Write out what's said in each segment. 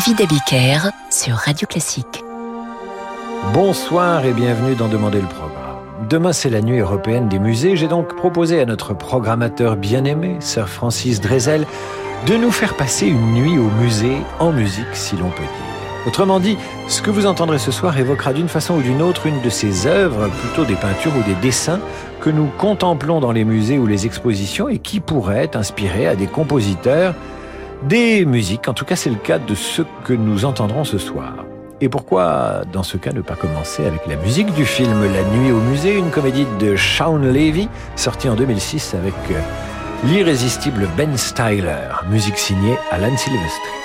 David Abiker sur Radio Classique. Bonsoir et bienvenue dans Demander le programme. Demain, c'est la nuit européenne des musées. J'ai donc proposé à notre programmateur bien-aimé, Sir Francis Drezel, de nous faire passer une nuit au musée en musique, si l'on peut dire. Autrement dit, ce que vous entendrez ce soir évoquera d'une façon ou d'une autre une de ces œuvres, plutôt des peintures ou des dessins, que nous contemplons dans les musées ou les expositions et qui pourraient inspirer à des compositeurs des musiques. En tout cas, c'est le cas de ce que nous entendrons ce soir. Et pourquoi, dans ce cas, ne pas commencer avec la musique du film La Nuit au musée, une comédie de Shaun Levy, sortie en 2006 avec euh, l'irrésistible Ben Styler, musique signée Alan Silvestri.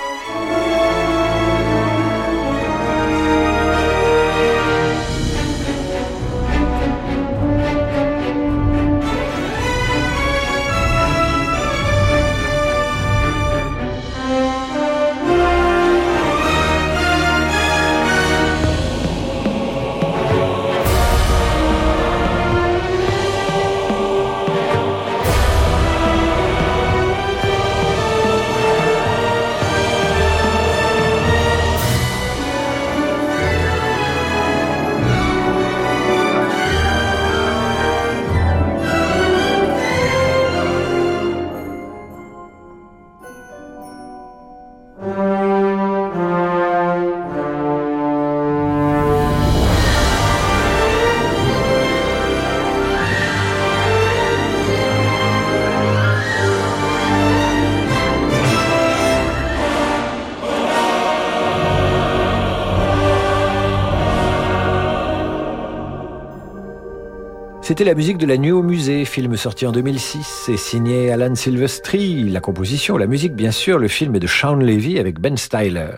C'était la musique de La Nuit au musée, film sorti en 2006 et signé Alan Silvestri. La composition, la musique bien sûr, le film est de Sean Levy avec Ben Styler.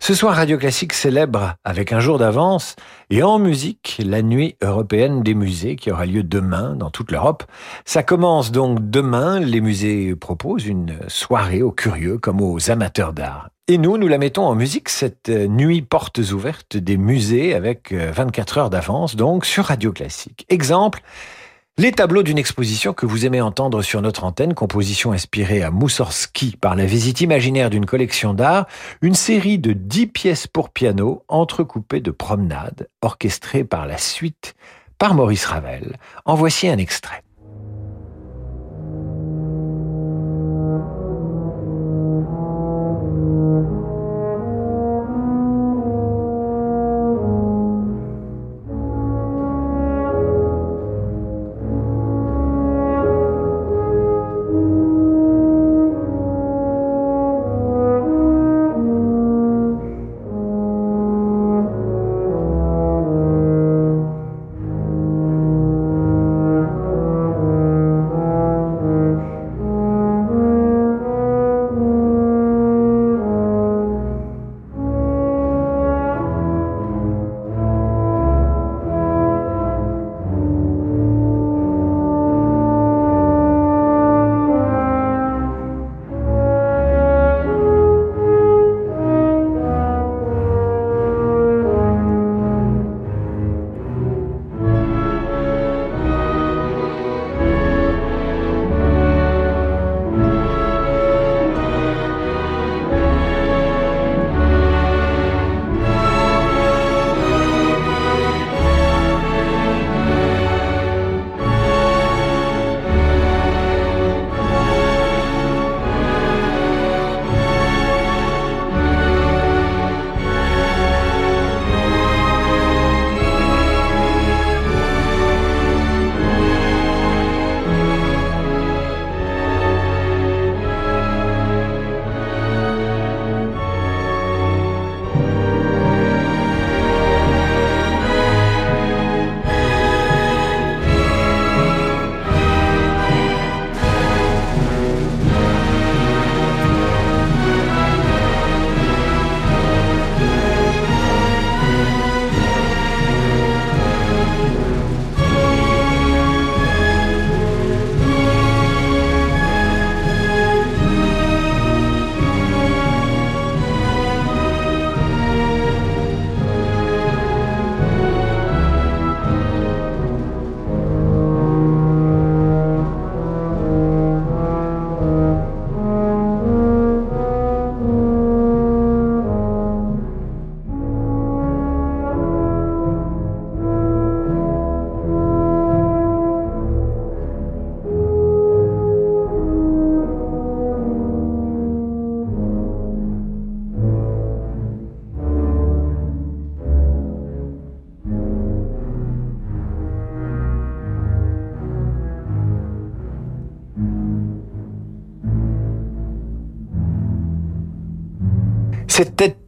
Ce soir, Radio Classique célèbre avec un jour d'avance et en musique la Nuit européenne des musées qui aura lieu demain dans toute l'Europe. Ça commence donc demain, les musées proposent une soirée aux curieux comme aux amateurs d'art. Et nous, nous la mettons en musique, cette euh, nuit portes ouvertes des musées avec 24 euh, heures d'avance, donc sur Radio Classique. Exemple, les tableaux d'une exposition que vous aimez entendre sur notre antenne, composition inspirée à Moussorski par la visite imaginaire d'une collection d'art, une série de 10 pièces pour piano entrecoupées de promenades, orchestrées par la suite par Maurice Ravel. En voici un extrait.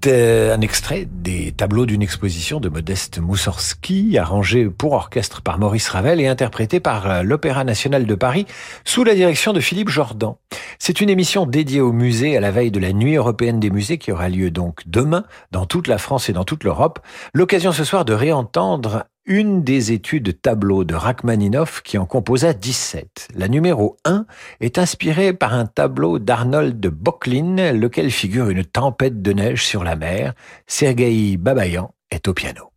C'était euh, un extrait des tableaux d'une exposition de Modeste Moussorski, arrangé pour orchestre par Maurice Ravel et interprété par euh, l'Opéra national de Paris sous la direction de Philippe Jordan. C'est une émission dédiée au musée à la veille de la Nuit européenne des musées qui aura lieu donc demain dans toute la France et dans toute l'Europe. L'occasion ce soir de réentendre une des études tableaux de Rachmaninoff qui en composa 17. La numéro 1 est inspirée par un tableau d'Arnold Bocklin, lequel figure une tempête de neige sur la mer. Sergei Babayan est au piano.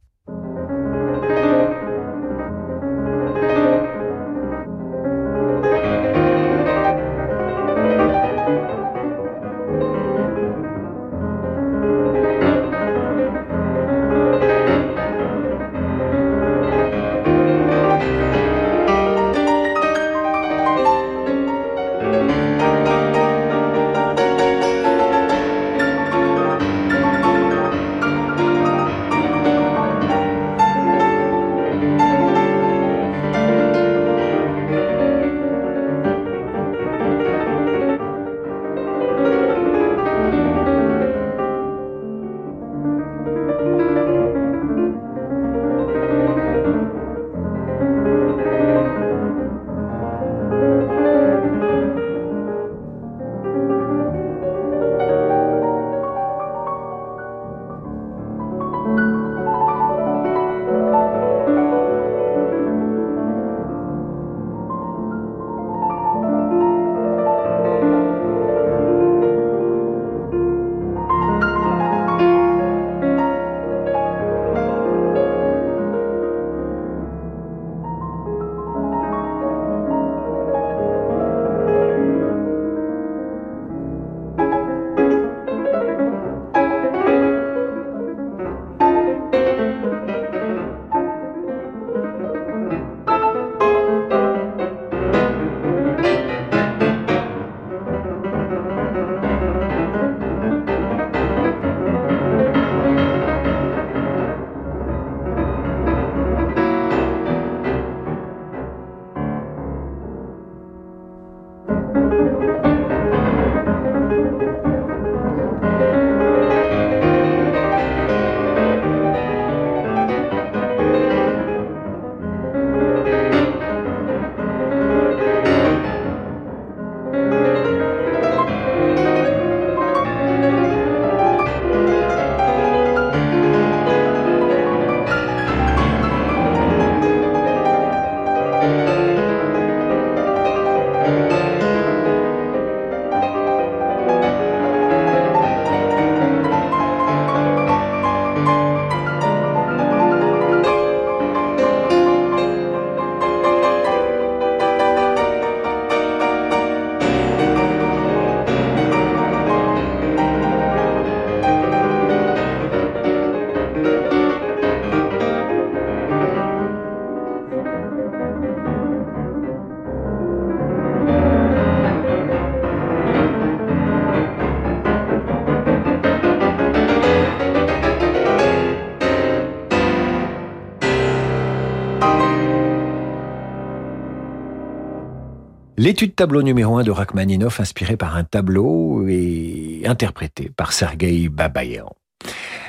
L'étude tableau numéro 1 de Rachmaninoff, inspiré par un tableau et interprété par Sergei Babayan.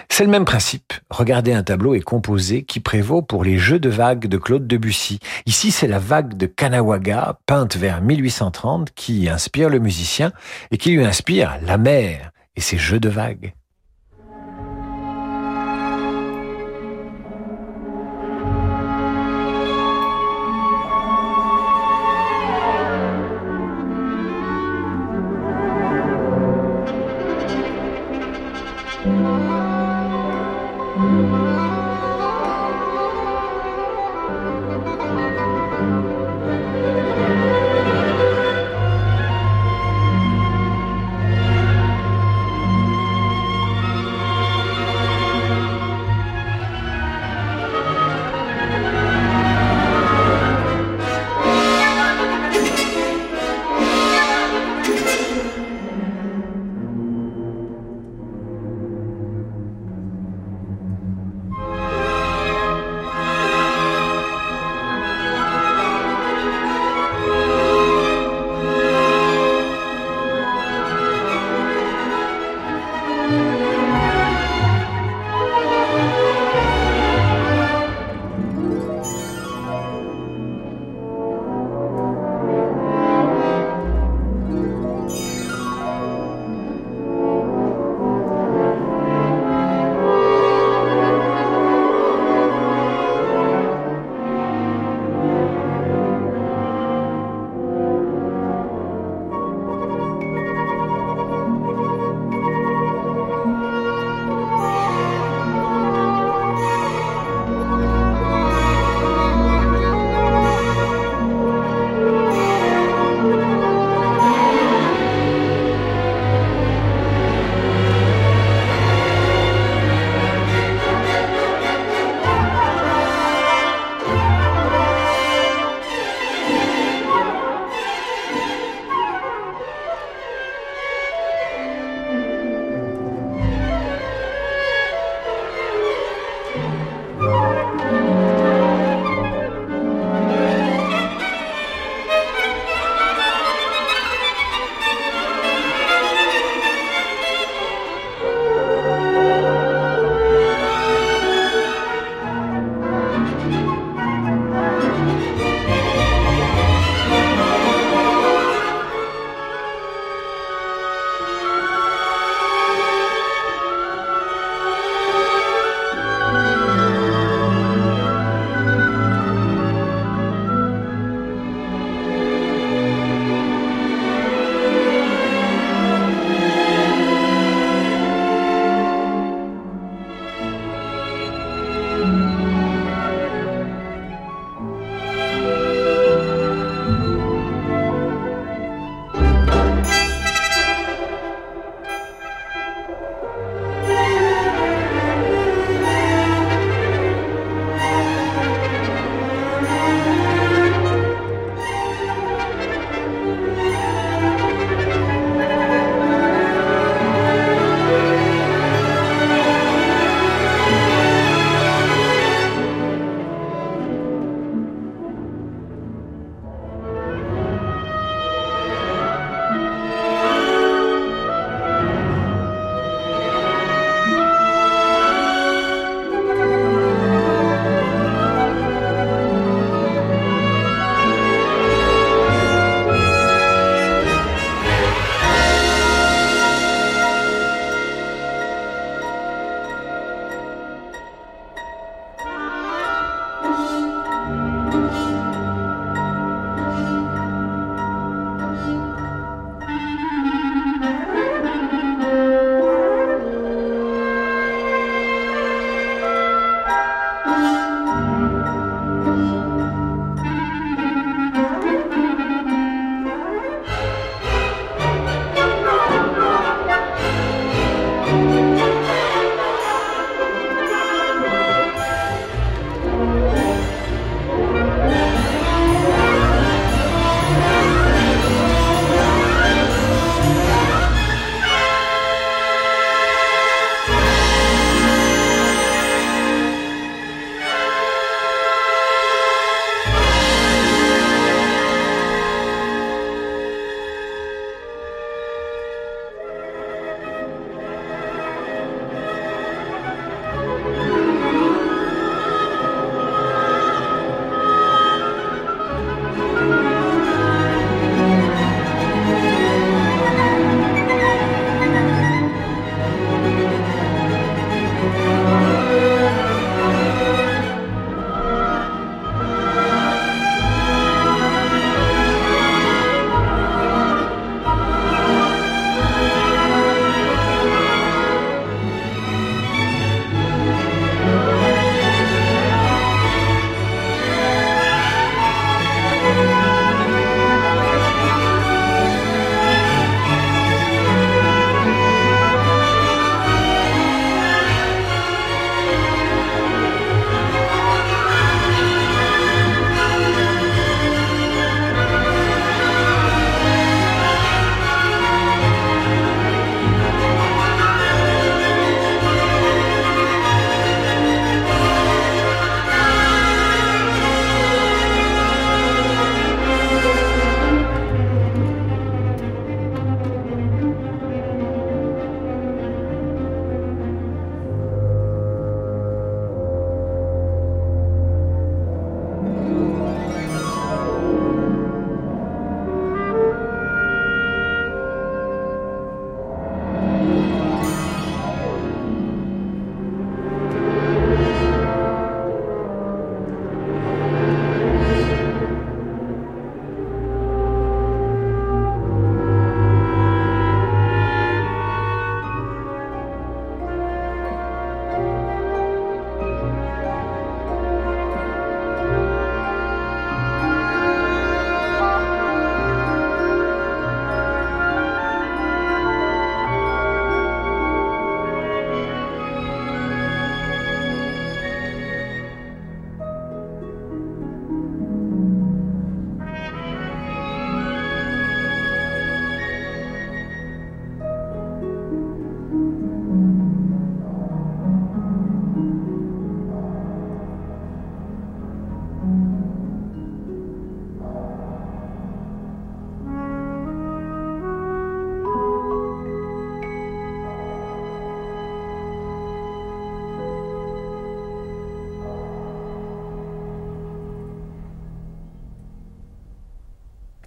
C'est le même principe. Regardez un tableau et composé qui prévaut pour les jeux de vagues de Claude Debussy. Ici, c'est la vague de Kanawaga, peinte vers 1830, qui inspire le musicien et qui lui inspire la mer et ses jeux de vagues.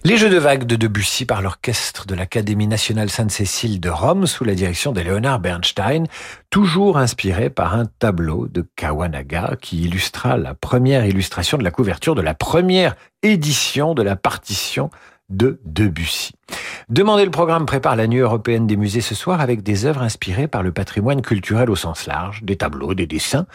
Les Jeux de vagues de Debussy par l'orchestre de l'Académie nationale Sainte-Cécile de Rome sous la direction de Leonard Bernstein, toujours inspiré par un tableau de Kawanaga qui illustra la première illustration de la couverture de la première édition de la partition de Debussy. Demandez le programme prépare la Nuit européenne des musées ce soir avec des œuvres inspirées par le patrimoine culturel au sens large, des tableaux, des dessins.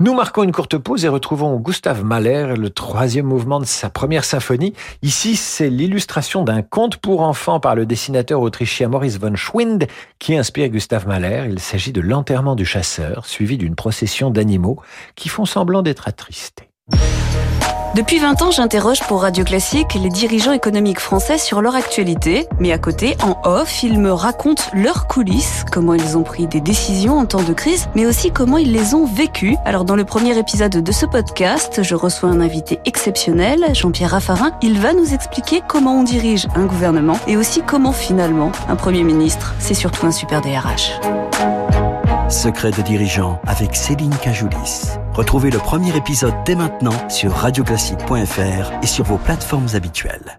Nous marquons une courte pause et retrouvons Gustave Mahler, le troisième mouvement de sa première symphonie. Ici, c'est l'illustration d'un conte pour enfants par le dessinateur autrichien Maurice von Schwind qui inspire Gustave Mahler. Il s'agit de l'enterrement du chasseur, suivi d'une procession d'animaux qui font semblant d'être attristés. Depuis 20 ans, j'interroge pour Radio Classique les dirigeants économiques français sur leur actualité, mais à côté, en off, ils me racontent leurs coulisses, comment ils ont pris des décisions en temps de crise, mais aussi comment ils les ont vécues. Alors dans le premier épisode de ce podcast, je reçois un invité exceptionnel, Jean-Pierre Raffarin. Il va nous expliquer comment on dirige un gouvernement et aussi comment finalement un Premier ministre, c'est surtout un super DRH. Secret de dirigeant avec Céline Cajoulis. Retrouvez le premier épisode dès maintenant sur radioclassique.fr et sur vos plateformes habituelles.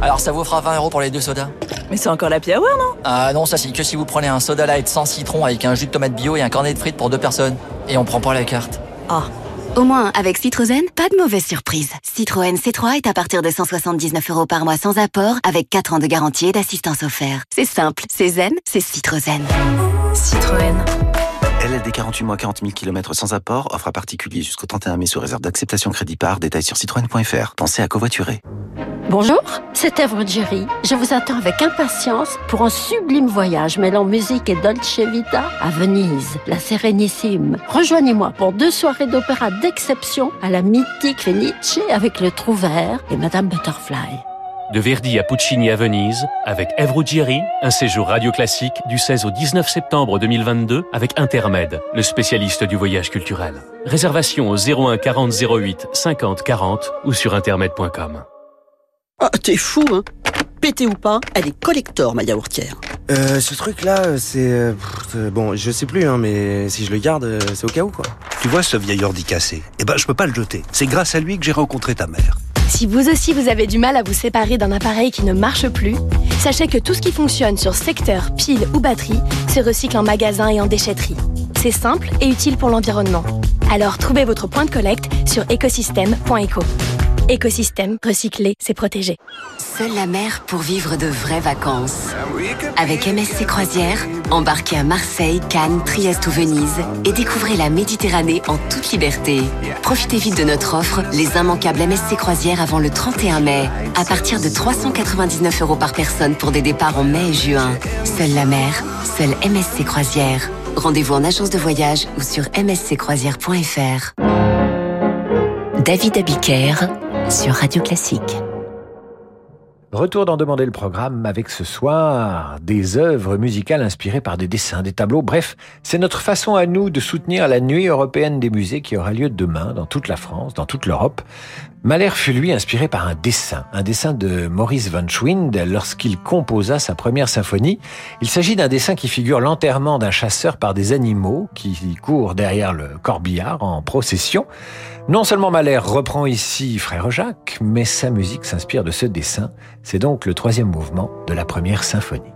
Alors ça vous fera 20 euros pour les deux sodas Mais c'est encore la hour, non? Ah non, ça c'est que si vous prenez un soda light sans citron avec un jus de tomate bio et un cornet de frites pour deux personnes. Et on prend pas la carte. Ah. Au moins, avec Citroën, pas de mauvaise surprise. Citroën C3 est à partir de 179 euros par mois sans apport, avec 4 ans de garantie et d'assistance offerte. C'est simple, c'est zen, c'est Citroën. Citroën. LLD 48 mois 40 000 km sans apport, offre à particulier jusqu'au 31 mai sous réserve d'acceptation crédit par, détail sur citroën.fr. Pensez à covoiturer. Bonjour, c'est Evre Jerry. Je vous attends avec impatience pour un sublime voyage mêlant musique et Dolce Vita à Venise, la Sérénissime. Rejoignez-moi pour deux soirées d'opéra d'exception à la mythique Felice avec le Trouvert et Madame Butterfly. De Verdi à Puccini à Venise, avec Ève Ruggieri, un séjour radio classique du 16 au 19 septembre 2022 avec Intermed, le spécialiste du voyage culturel. Réservation au 01 40 08 50 40 ou sur intermed.com. Ah, t'es fou, hein Pété ou pas, elle est collector, ma yaourtière. Euh, ce truc-là, c'est... euh, pff, bon, je sais plus, hein, mais si je le garde, euh, c'est au cas où, quoi. Tu vois ce vieil ordi cassé? Eh ben, je peux pas le jeter. C'est grâce à lui que j'ai rencontré ta mère. Si vous aussi vous avez du mal à vous séparer d'un appareil qui ne marche plus, sachez que tout ce qui fonctionne sur secteur, pile ou batterie se recycle en magasin et en déchetterie. C'est simple et utile pour l'environnement. Alors trouvez votre point de collecte sur écosystème.eco. Écosystème, recycler, c'est protéger. Seule la mer pour vivre de vraies vacances. Avec MSC Croisière, embarquez à Marseille, Cannes, Trieste ou Venise et découvrez la Méditerranée en toute liberté. Profitez vite de notre offre, les immanquables MSC Croisières avant le 31 mai, à partir de 399 euros par personne pour des départs en mai et juin. Seule la mer, seule MSC Croisière. Rendez-vous en agence de voyage ou sur msccroisière.fr. David Abiker sur Radio Classique. Retour d'en demander le programme avec ce soir des œuvres musicales inspirées par des dessins, des tableaux. Bref, c'est notre façon à nous de soutenir la nuit européenne des musées qui aura lieu demain dans toute la France, dans toute l'Europe. Mahler fut lui inspiré par un dessin, un dessin de Maurice von Schwind lorsqu'il composa sa première symphonie. Il s'agit d'un dessin qui figure l'enterrement d'un chasseur par des animaux qui courent derrière le corbillard en procession. Non seulement Mahler reprend ici Frère Jacques, mais sa musique s'inspire de ce dessin. C'est donc le troisième mouvement de la première symphonie.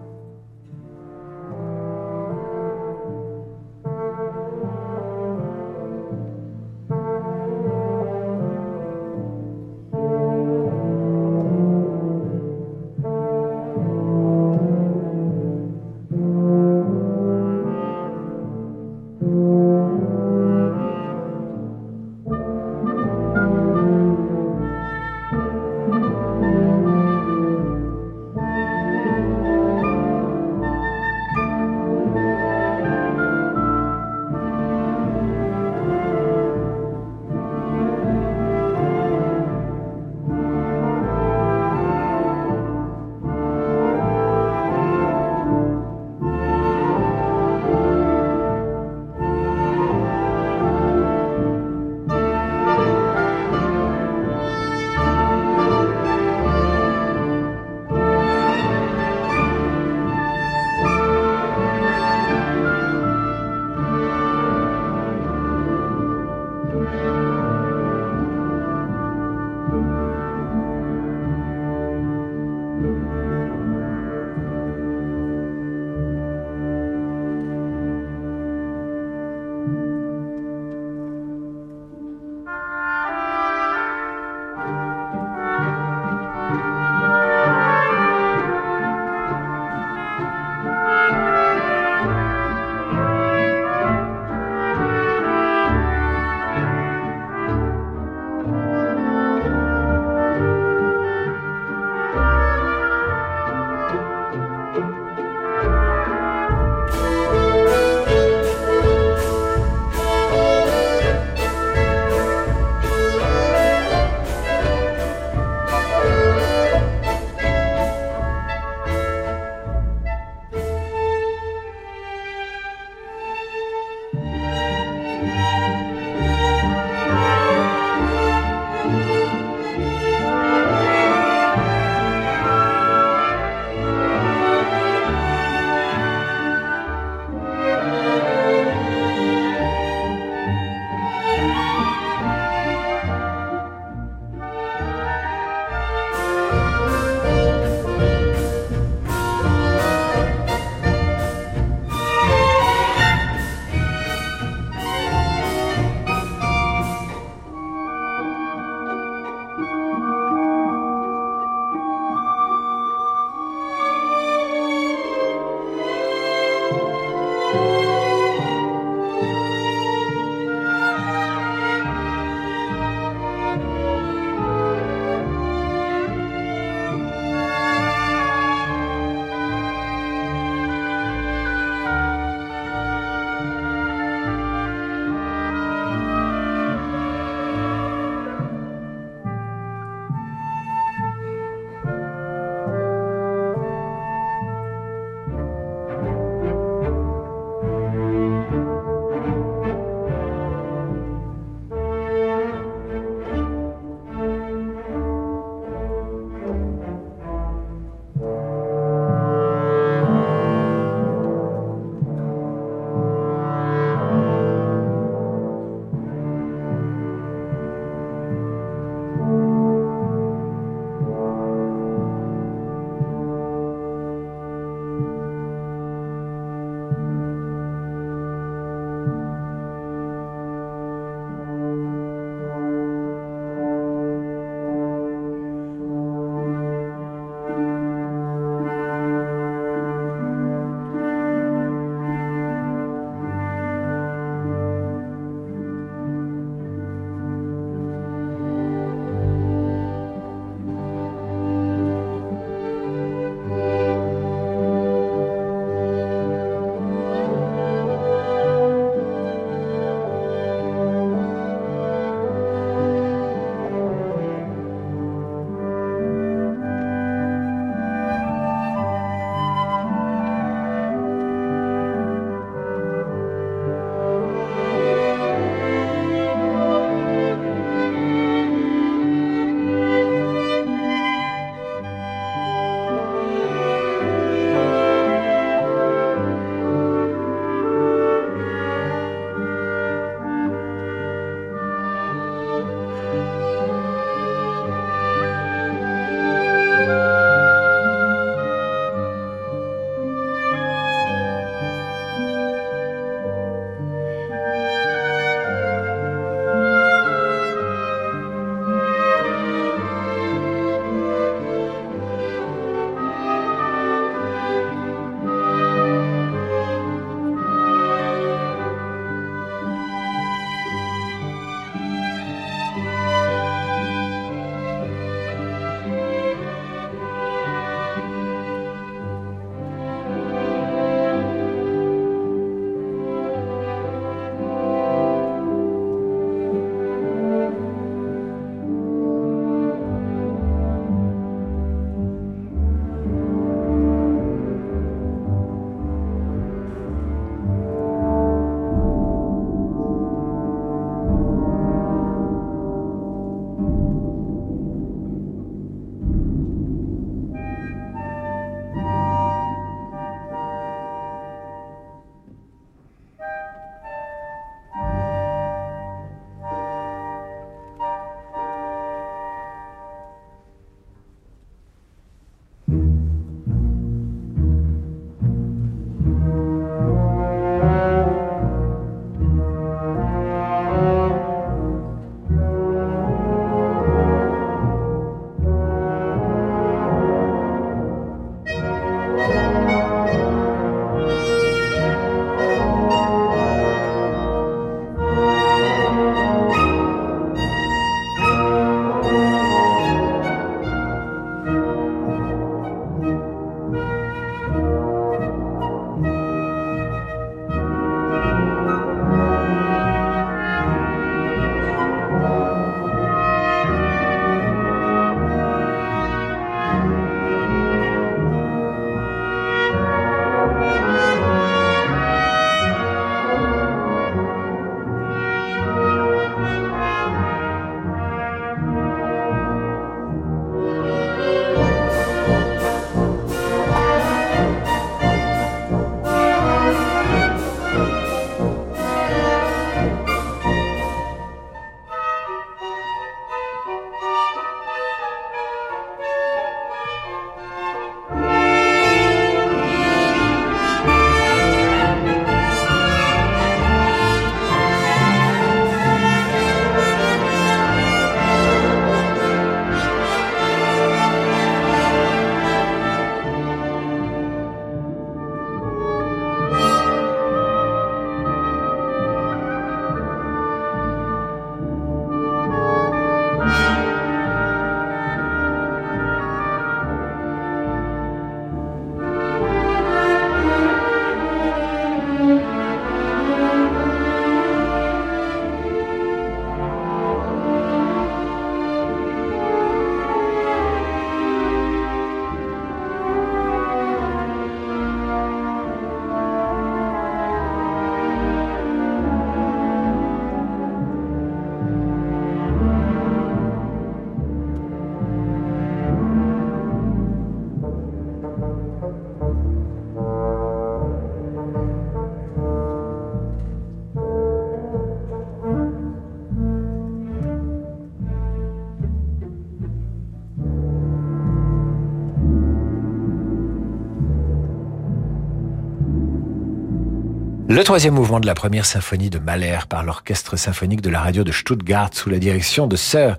Le troisième mouvement de la première symphonie de Mahler par l'orchestre symphonique de la radio de Stuttgart sous la direction de Sir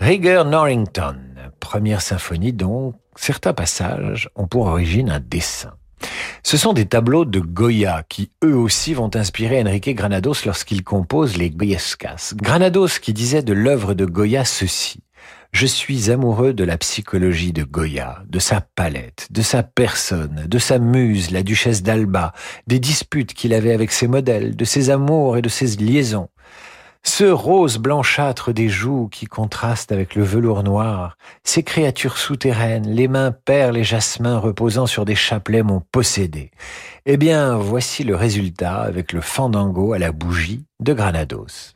Rieger Norrington. Première symphonie dont certains passages ont pour origine un dessin. Ce sont des tableaux de Goya qui eux aussi vont inspirer Enrique Granados lorsqu'il compose les Goyescas. Granados qui disait de l'œuvre de Goya ceci. Je suis amoureux de la psychologie de Goya, de sa palette, de sa personne, de sa muse, la duchesse d'Alba, des disputes qu'il avait avec ses modèles, de ses amours et de ses liaisons. Ce rose blanchâtre des joues qui contraste avec le velours noir, ces créatures souterraines, les mains perles et jasmins reposant sur des chapelets m'ont possédé. Eh bien, voici le résultat avec le fandango à la bougie de Granados.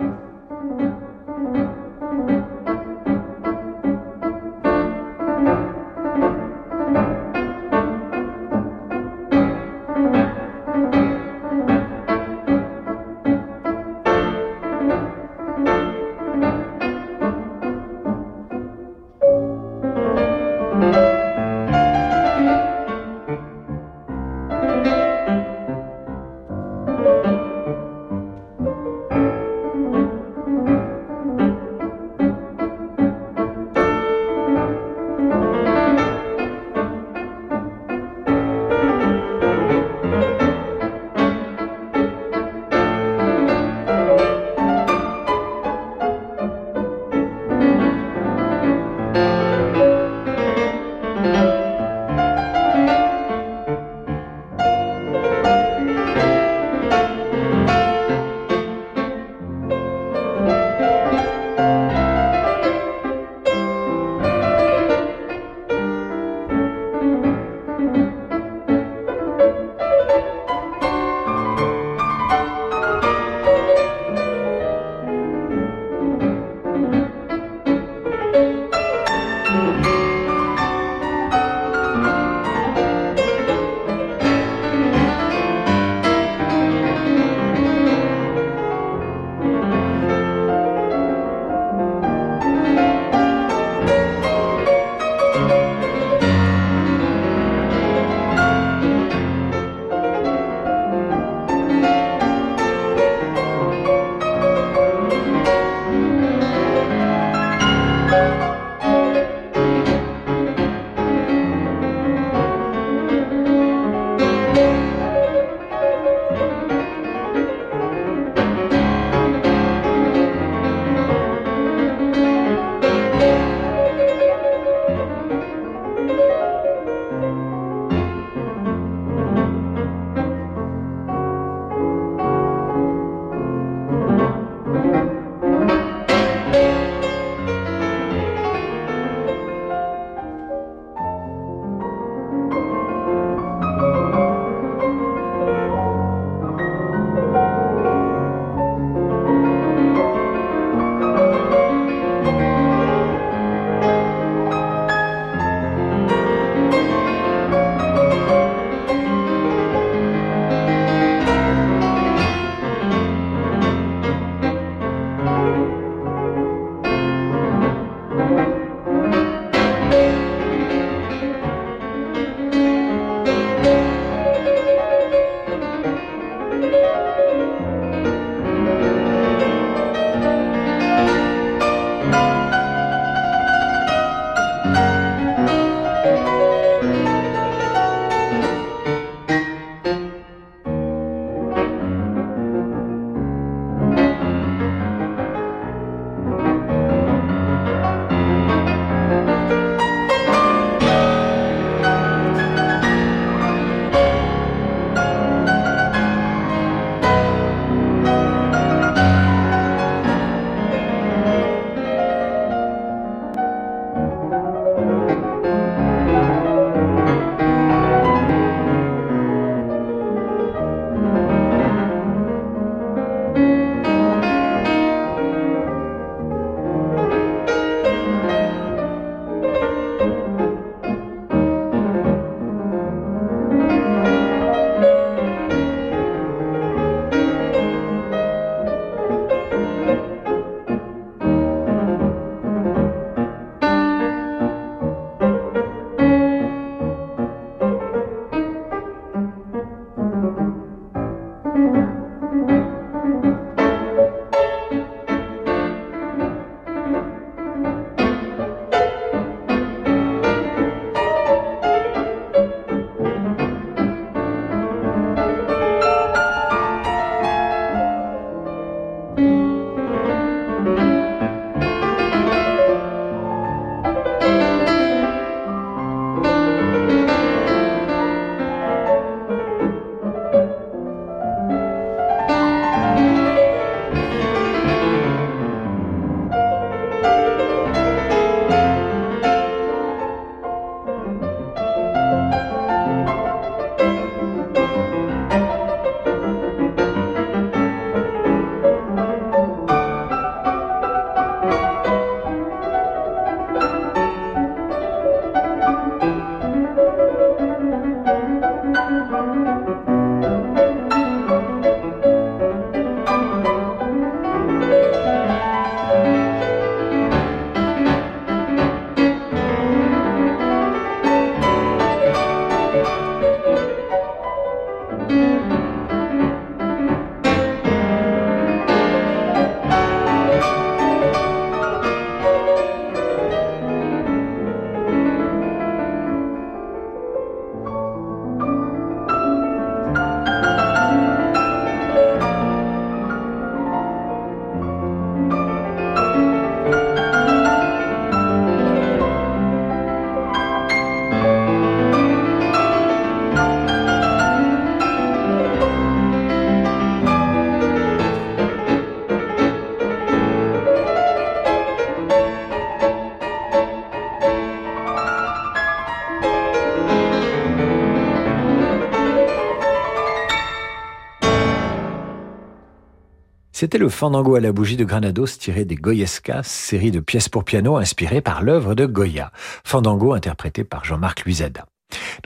C'était le Fandango à la bougie de Granados tiré des Goyescas, série de pièces pour piano inspirées par l'œuvre de Goya. Fandango interprété par Jean-Marc Luizada.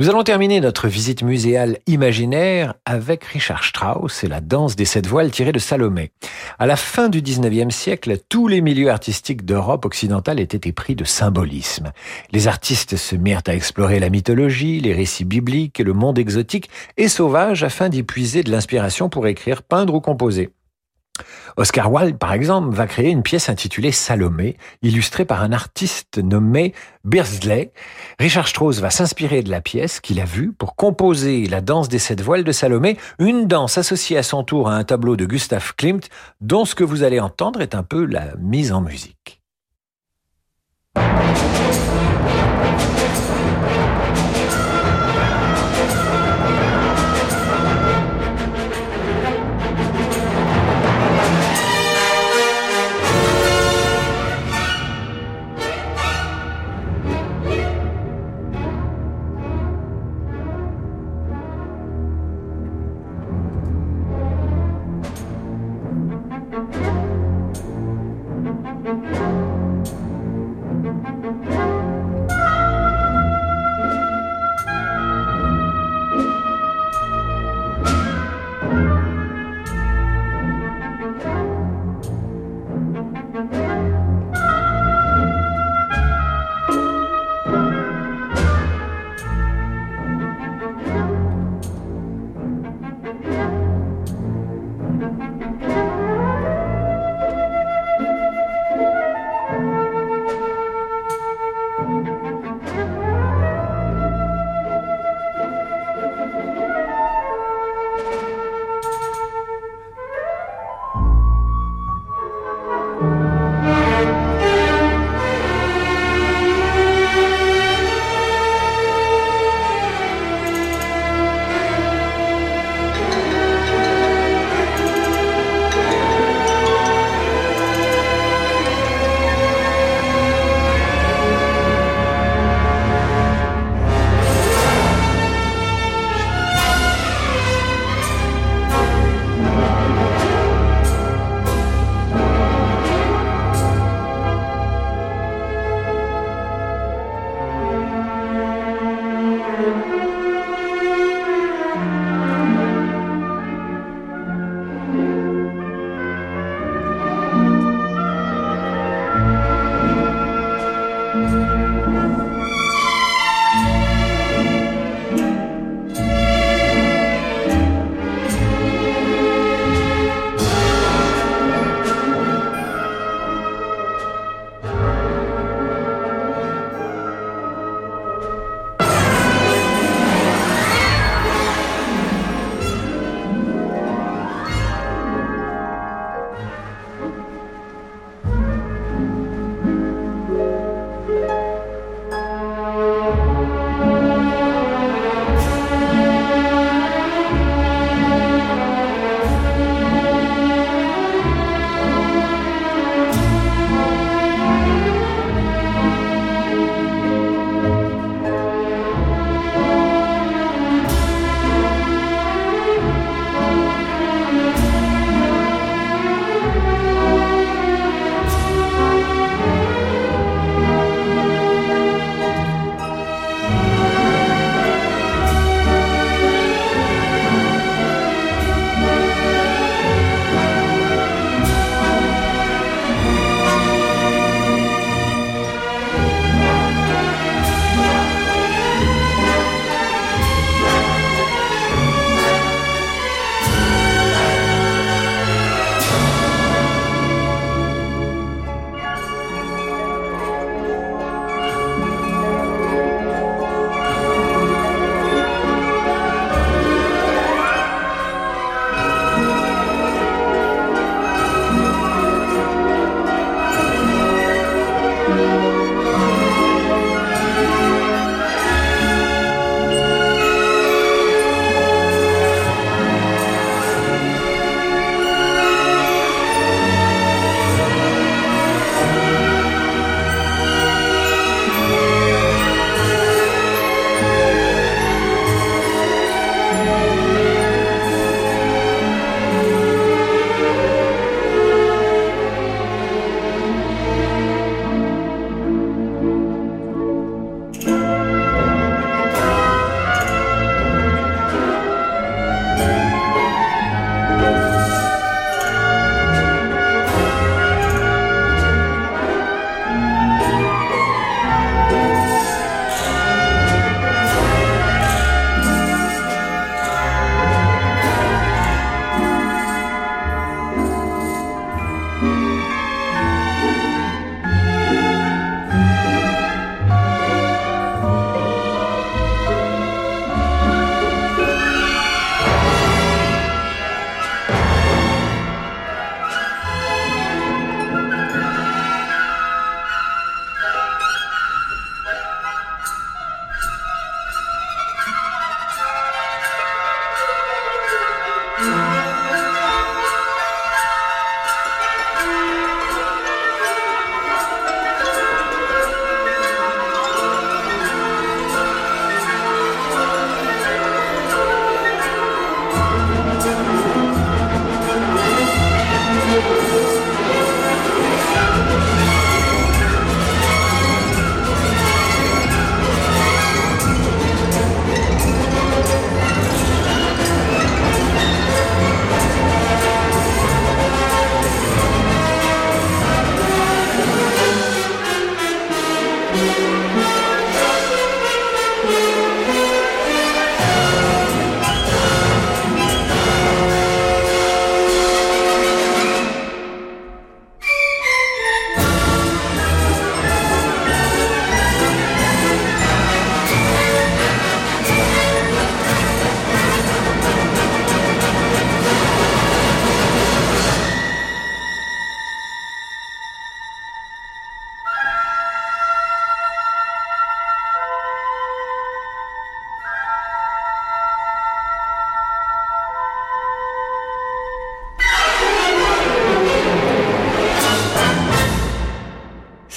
Nous allons terminer notre visite muséale imaginaire avec Richard Strauss et la danse des sept voiles tirée de Salomé. À la fin du 19e siècle, tous les milieux artistiques d'Europe occidentale étaient épris de symbolisme. Les artistes se mirent à explorer la mythologie, les récits bibliques, le monde exotique et sauvage afin d'y puiser de l'inspiration pour écrire, peindre ou composer. Oscar Wilde, par exemple, va créer une pièce intitulée Salomé, illustrée par un artiste nommé Beardsley. Richard Strauss va s'inspirer de la pièce qu'il a vue pour composer la danse des sept voiles de Salomé, une danse associée à son tour à un tableau de Gustav Klimt, dont ce que vous allez entendre est un peu la mise en musique.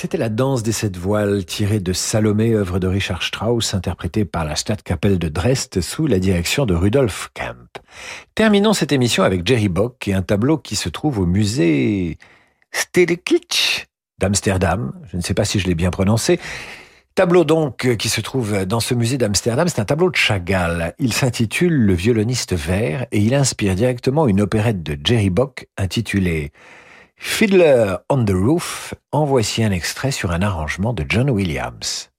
C'était la danse des sept voiles tirée de Salomé, œuvre de Richard Strauss, interprétée par la Stadtkapelle de Dresde sous la direction de Rudolf Kemp. Terminons cette émission avec Jerry Bock et un tableau qui se trouve au musée Stedekitsch d'Amsterdam. Je ne sais pas si je l'ai bien prononcé. Tableau donc qui se trouve dans ce musée d'Amsterdam, c'est un tableau de Chagall. Il s'intitule Le violoniste vert et il inspire directement une opérette de Jerry Bock intitulée Fiddler on the Roof, en voici un extrait sur un arrangement de John Williams.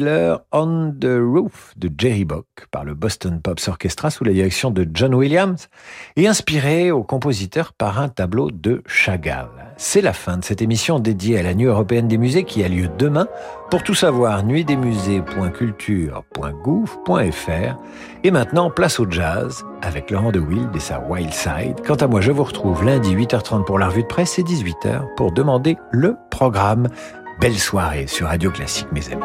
On the Roof de Jerry Bock par le Boston Pops Orchestra sous la direction de John Williams et inspiré au compositeur par un tableau de Chagall. C'est la fin de cette émission dédiée à la Nuit européenne des musées qui a lieu demain. Pour tout savoir, nuitdesmusées.culture.gouv.fr Et maintenant, place au jazz avec Laurent de Wild et sa Wild Side. Quant à moi, je vous retrouve lundi 8h30 pour la revue de presse et 18h pour demander le programme. Belle soirée sur Radio Classique, mes amis.